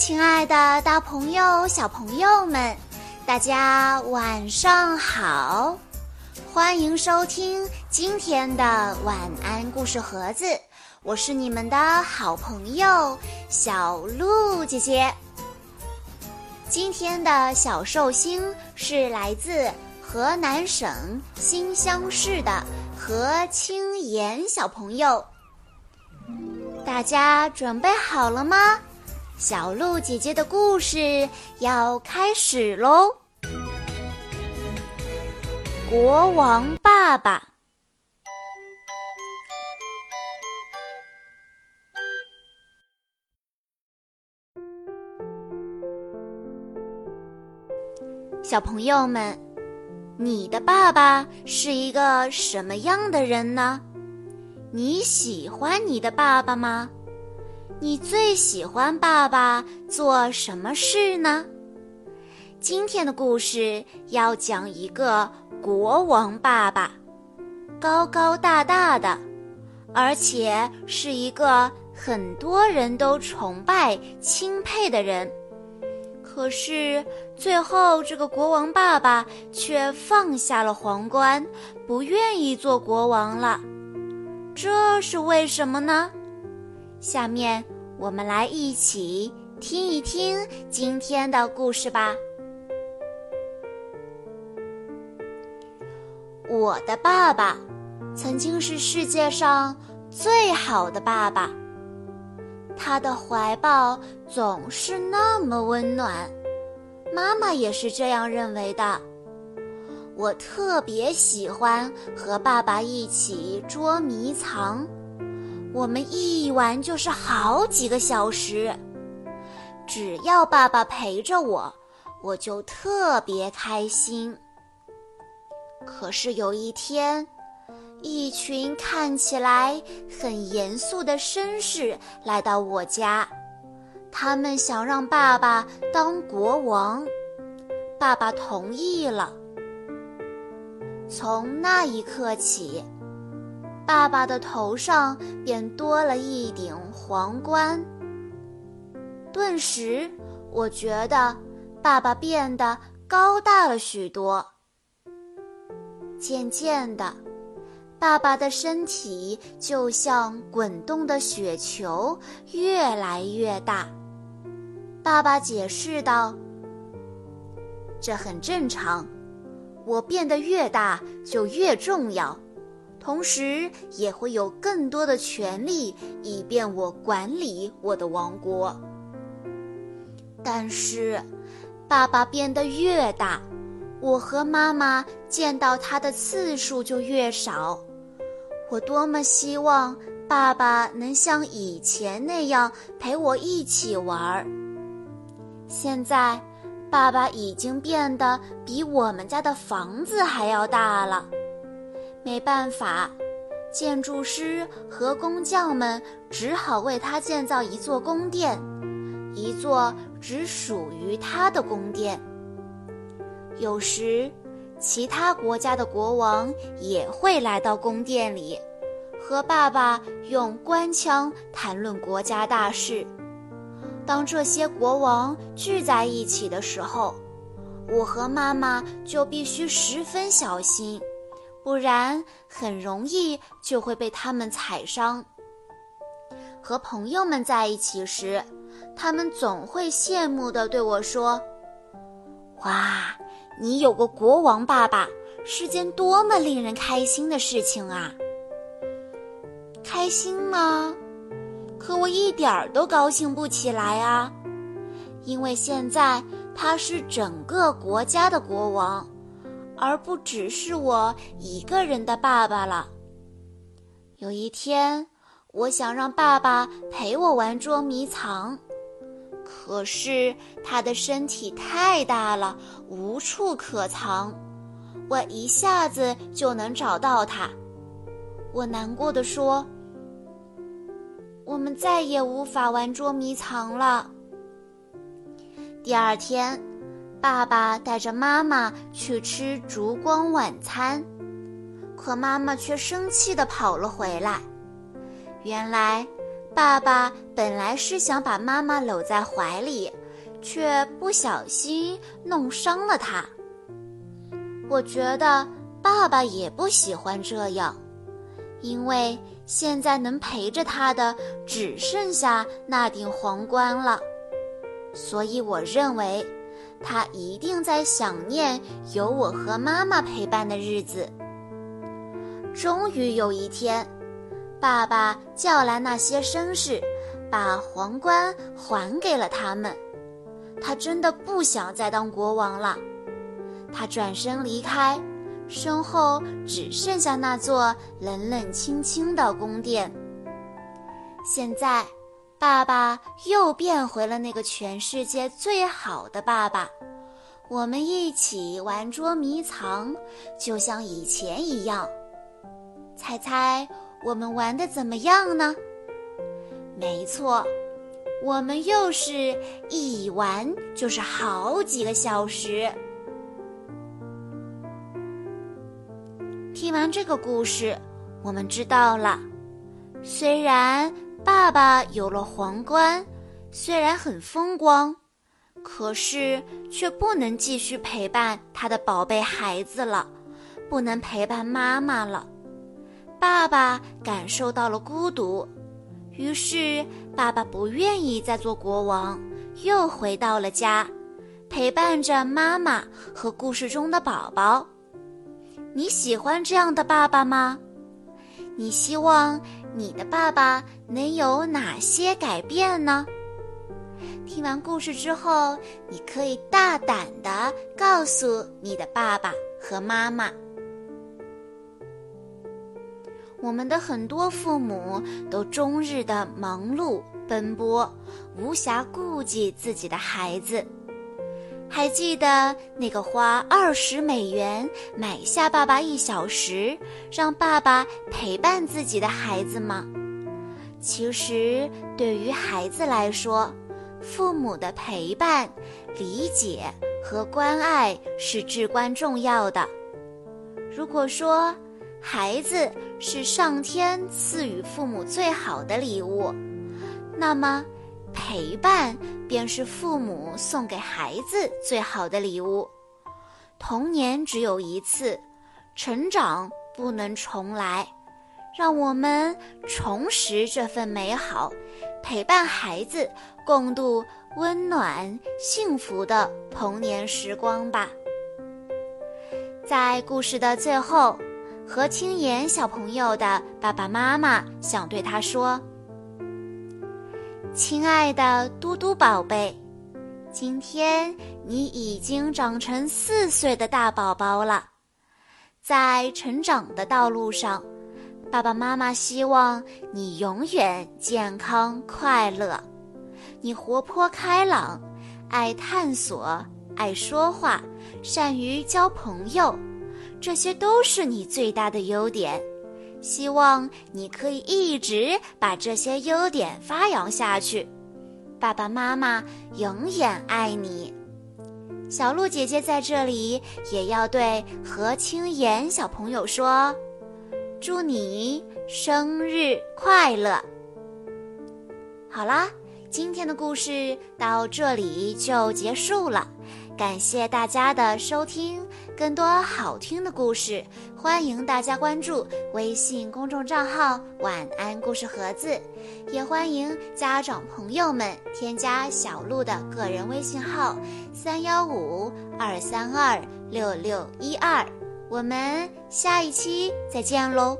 亲爱的，大朋友、小朋友们，大家晚上好！欢迎收听今天的晚安故事盒子，我是你们的好朋友小鹿姐姐。今天的小寿星是来自河南省新乡市的何清妍小朋友，大家准备好了吗？小鹿姐姐的故事要开始喽！国王爸爸，小朋友们，你的爸爸是一个什么样的人呢？你喜欢你的爸爸吗？你最喜欢爸爸做什么事呢？今天的故事要讲一个国王爸爸，高高大大的，而且是一个很多人都崇拜钦佩的人。可是最后，这个国王爸爸却放下了皇冠，不愿意做国王了。这是为什么呢？下面我们来一起听一听今天的故事吧。我的爸爸曾经是世界上最好的爸爸，他的怀抱总是那么温暖，妈妈也是这样认为的。我特别喜欢和爸爸一起捉迷藏。我们一玩就是好几个小时，只要爸爸陪着我，我就特别开心。可是有一天，一群看起来很严肃的绅士来到我家，他们想让爸爸当国王，爸爸同意了。从那一刻起。爸爸的头上便多了一顶皇冠。顿时，我觉得爸爸变得高大了许多。渐渐的，爸爸的身体就像滚动的雪球，越来越大。爸爸解释道：“这很正常，我变得越大就越重要。”同时也会有更多的权利，以便我管理我的王国。但是，爸爸变得越大，我和妈妈见到他的次数就越少。我多么希望爸爸能像以前那样陪我一起玩儿。现在，爸爸已经变得比我们家的房子还要大了。没办法，建筑师和工匠们只好为他建造一座宫殿，一座只属于他的宫殿。有时，其他国家的国王也会来到宫殿里，和爸爸用官腔谈论国家大事。当这些国王聚在一起的时候，我和妈妈就必须十分小心。不然很容易就会被他们踩伤。和朋友们在一起时，他们总会羡慕地对我说：“哇，你有个国王爸爸，是件多么令人开心的事情啊！”开心吗？可我一点儿都高兴不起来啊，因为现在他是整个国家的国王。而不只是我一个人的爸爸了。有一天，我想让爸爸陪我玩捉迷藏，可是他的身体太大了，无处可藏，我一下子就能找到他。我难过的说：“我们再也无法玩捉迷藏了。”第二天。爸爸带着妈妈去吃烛光晚餐，可妈妈却生气地跑了回来。原来，爸爸本来是想把妈妈搂在怀里，却不小心弄伤了她。我觉得爸爸也不喜欢这样，因为现在能陪着他的只剩下那顶皇冠了，所以我认为他一定在想念有我和妈妈陪伴的日子。终于有一天。爸爸叫来那些绅士，把皇冠还给了他们。他真的不想再当国王了。他转身离开，身后只剩下那座冷冷清清的宫殿。现在，爸爸又变回了那个全世界最好的爸爸。我们一起玩捉迷藏，就像以前一样。猜猜？我们玩的怎么样呢？没错，我们又是一玩就是好几个小时。听完这个故事，我们知道了，虽然爸爸有了皇冠，虽然很风光，可是却不能继续陪伴他的宝贝孩子了，不能陪伴妈妈了。爸爸感受到了孤独，于是爸爸不愿意再做国王，又回到了家，陪伴着妈妈和故事中的宝宝。你喜欢这样的爸爸吗？你希望你的爸爸能有哪些改变呢？听完故事之后，你可以大胆的告诉你的爸爸和妈妈。我们的很多父母都终日的忙碌奔波，无暇顾及自己的孩子。还记得那个花二十美元买下爸爸一小时，让爸爸陪伴自己的孩子吗？其实，对于孩子来说，父母的陪伴、理解和关爱是至关重要的。如果说，孩子是上天赐予父母最好的礼物，那么陪伴便是父母送给孩子最好的礼物。童年只有一次，成长不能重来，让我们重拾这份美好，陪伴孩子共度温暖幸福的童年时光吧。在故事的最后。何青岩小朋友的爸爸妈妈想对他说：“亲爱的嘟嘟宝贝，今天你已经长成四岁的大宝宝了，在成长的道路上，爸爸妈妈希望你永远健康快乐。你活泼开朗，爱探索，爱说话，善于交朋友。”这些都是你最大的优点，希望你可以一直把这些优点发扬下去。爸爸妈妈永远爱你。小鹿姐姐在这里也要对何清妍小朋友说：“祝你生日快乐！”好啦，今天的故事到这里就结束了。感谢大家的收听，更多好听的故事，欢迎大家关注微信公众账号“晚安故事盒子”，也欢迎家长朋友们添加小鹿的个人微信号三幺五二三二六六一二，我们下一期再见喽。